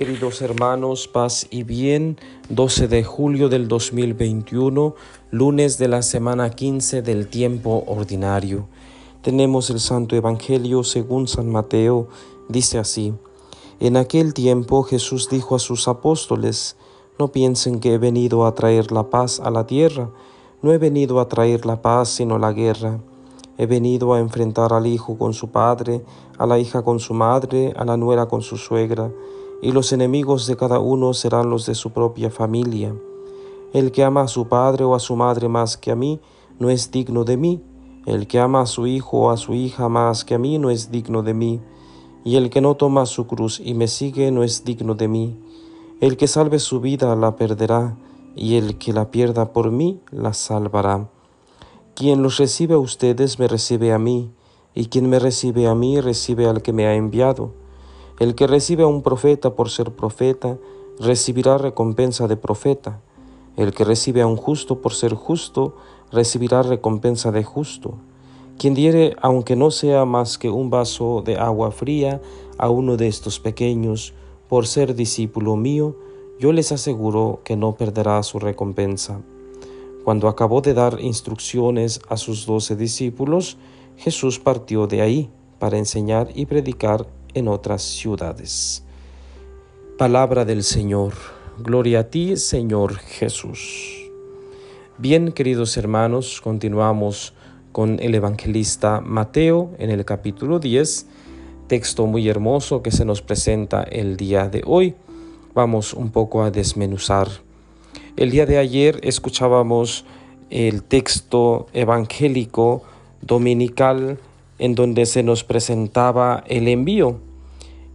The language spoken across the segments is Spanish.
queridos hermanos, paz y bien, 12 de julio del 2021, lunes de la semana 15 del tiempo ordinario. Tenemos el Santo Evangelio según San Mateo, dice así, En aquel tiempo Jesús dijo a sus apóstoles, No piensen que he venido a traer la paz a la tierra, no he venido a traer la paz sino la guerra. He venido a enfrentar al hijo con su padre, a la hija con su madre, a la nuera con su suegra y los enemigos de cada uno serán los de su propia familia. El que ama a su padre o a su madre más que a mí, no es digno de mí. El que ama a su hijo o a su hija más que a mí, no es digno de mí. Y el que no toma su cruz y me sigue, no es digno de mí. El que salve su vida la perderá, y el que la pierda por mí, la salvará. Quien los recibe a ustedes, me recibe a mí, y quien me recibe a mí, recibe al que me ha enviado. El que recibe a un profeta por ser profeta, recibirá recompensa de profeta. El que recibe a un justo por ser justo, recibirá recompensa de justo. Quien diere, aunque no sea más que un vaso de agua fría, a uno de estos pequeños, por ser discípulo mío, yo les aseguro que no perderá su recompensa. Cuando acabó de dar instrucciones a sus doce discípulos, Jesús partió de ahí para enseñar y predicar en otras ciudades. Palabra del Señor. Gloria a ti, Señor Jesús. Bien, queridos hermanos, continuamos con el evangelista Mateo en el capítulo 10, texto muy hermoso que se nos presenta el día de hoy. Vamos un poco a desmenuzar. El día de ayer escuchábamos el texto evangélico dominical en donde se nos presentaba el envío.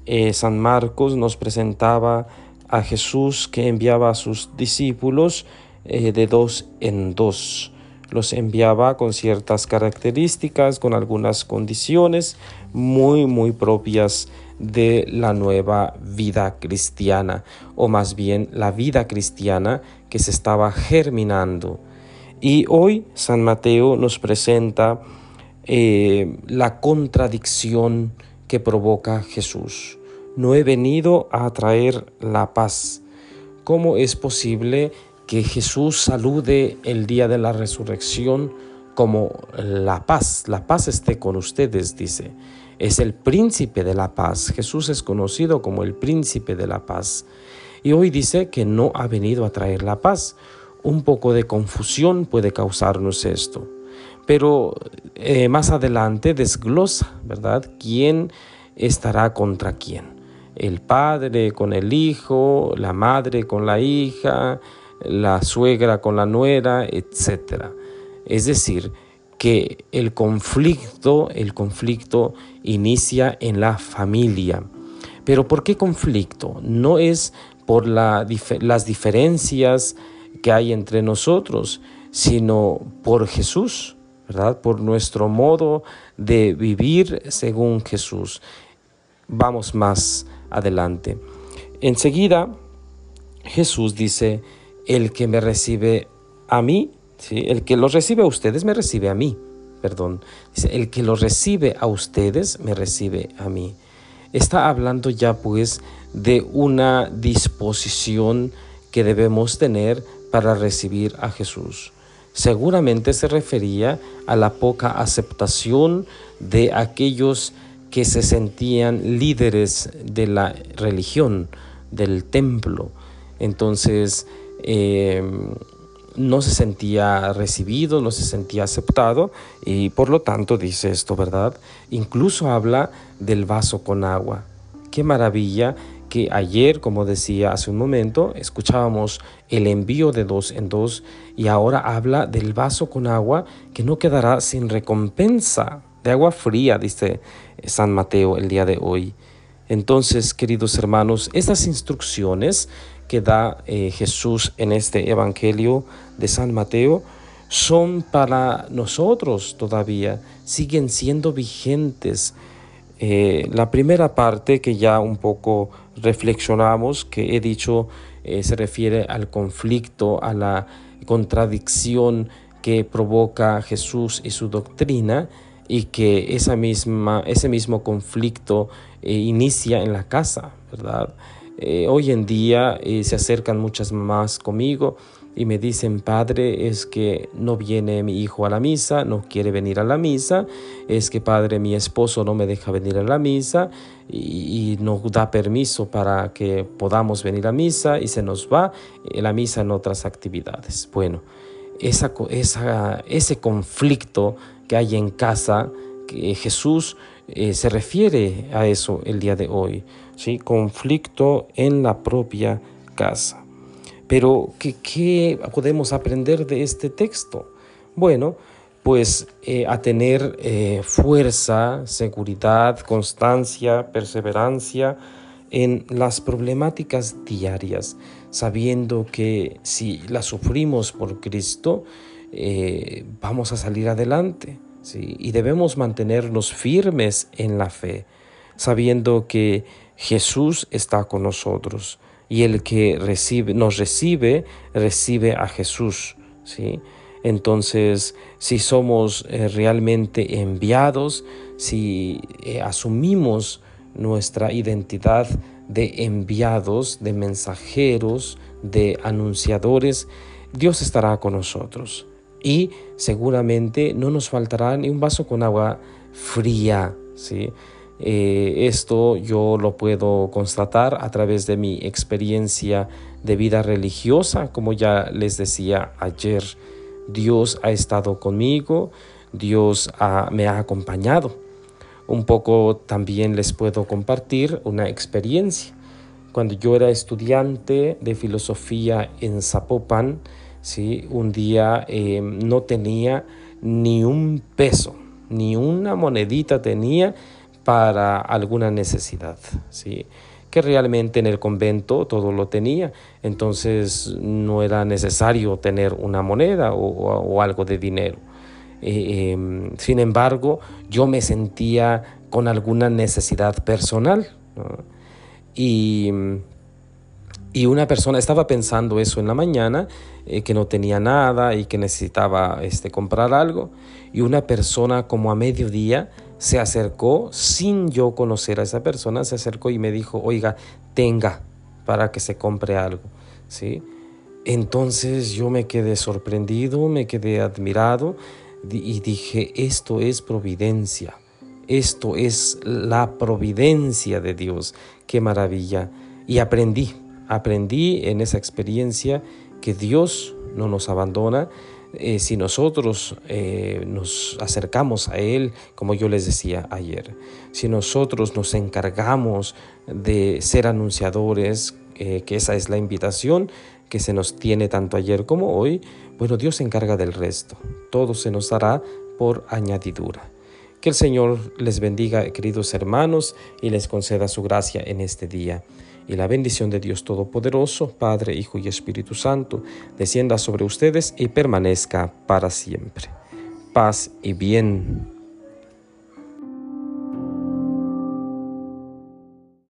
Eh, San Marcos nos presentaba a Jesús que enviaba a sus discípulos eh, de dos en dos. Los enviaba con ciertas características, con algunas condiciones muy, muy propias de la nueva vida cristiana, o más bien la vida cristiana que se estaba germinando. Y hoy San Mateo nos presenta eh, la contradicción que provoca Jesús. No he venido a traer la paz. ¿Cómo es posible que Jesús salude el día de la resurrección como la paz? La paz esté con ustedes, dice. Es el príncipe de la paz. Jesús es conocido como el príncipe de la paz. Y hoy dice que no ha venido a traer la paz. Un poco de confusión puede causarnos esto pero eh, más adelante desglosa, ¿verdad? ¿Quién estará contra quién? El padre con el hijo, la madre con la hija, la suegra con la nuera, etc. Es decir, que el conflicto, el conflicto inicia en la familia. Pero ¿por qué conflicto? No es por las diferencias que hay entre nosotros, sino por Jesús. ¿verdad? Por nuestro modo de vivir según Jesús. Vamos más adelante. Enseguida, Jesús dice, el que me recibe a mí, ¿sí? el que los recibe a ustedes me recibe a mí, perdón. Dice, el que los recibe a ustedes me recibe a mí. Está hablando ya pues de una disposición que debemos tener para recibir a Jesús seguramente se refería a la poca aceptación de aquellos que se sentían líderes de la religión, del templo. Entonces, em, no se sentía recibido, no se sentía aceptado y por lo tanto dice esto, ¿verdad? Incluso habla del vaso con agua. Qué maravilla ayer, como decía hace un momento, escuchábamos el envío de dos en dos y ahora habla del vaso con agua que no quedará sin recompensa de agua fría, dice San Mateo el día de hoy. Entonces, queridos hermanos, estas instrucciones que da eh, Jesús en este Evangelio de San Mateo son para nosotros todavía, siguen siendo vigentes eh, la primera parte que ya un poco reflexionamos, que he dicho, eh, se refiere al conflicto, a la contradicción que provoca Jesús y su doctrina y que esa misma, ese mismo conflicto eh, inicia en la casa, ¿verdad? Eh, hoy en día eh, se acercan muchas mamás conmigo y me dicen, padre, es que no viene mi hijo a la misa, no quiere venir a la misa, es que padre, mi esposo no me deja venir a la misa y, no da permiso para que podamos venir a misa y se nos va eh, la misa en otras actividades. Bueno, ese conflicto que hay en casa, que Jesús eh, se refiere a eso el día de hoy, ¿sí? conflicto en la propia casa. Pero, ¿qué, podemos aprender de este texto? Bueno, pues eh, a tener eh, fuerza, seguridad, constancia, perseverancia en las problemáticas diarias, sabiendo que si las sufrimos por Cristo, vamos a salir adelante. Y debemos mantenernos firmes en la fe, sabiendo que Jesús está con nosotros y el que recibe, nos recibe, recibe a Jesús. ¿sí? Entonces, si somos eh, realmente enviados, si eh, asumimos nuestra identidad de enviados, de mensajeros, de anunciadores, Dios estará con nosotros. Y seguramente no nos faltará ni un vaso con agua fría, ¿sí? Eh, esto yo lo puedo constatar a través de mi experiencia de vida religiosa, como ya les decía ayer. Dios ha estado conmigo, Dios me ha acompañado. Un poco también les puedo compartir una experiencia. Cuando yo era estudiante de filosofía en Zapopan, ¿sí? un día eh, no tenía ni un peso, ni una monedita tenía para alguna necesidad, ¿sí? que realmente en el convento todo lo tenía, entonces no era necesario tener una moneda o, algo de dinero. Eh, em, sin embargo, yo me sentía con alguna necesidad personal. Y, y, una persona estaba pensando eso en la mañana, eh, que no tenía nada y que necesitaba este, comprar algo. Y una persona como a mediodía se acercó sin yo conocer a esa persona, se acercó y me dijo, oiga, tenga para que se compre algo, ¿sí? Entonces yo me quedé sorprendido, me quedé admirado y dije, esto es providencia, esto es la providencia de Dios, qué maravilla. Y aprendí, aprendí en esa experiencia que Dios no nos abandona, eh, si nosotros eh, nos acercamos a Él, como yo les decía ayer, si nosotros nos encargamos de ser anunciadores, eh, que esa es la invitación que se nos tiene tanto ayer como hoy, bueno, Dios se encarga del resto. Todo se nos dará por añadidura. Que el Señor les bendiga, queridos hermanos, y les conceda su gracia en este día y la bendición de Dios Todopoderoso, Padre, Hijo y Espíritu Santo, descienda sobre ustedes y permanezca para siempre. Paz y bien.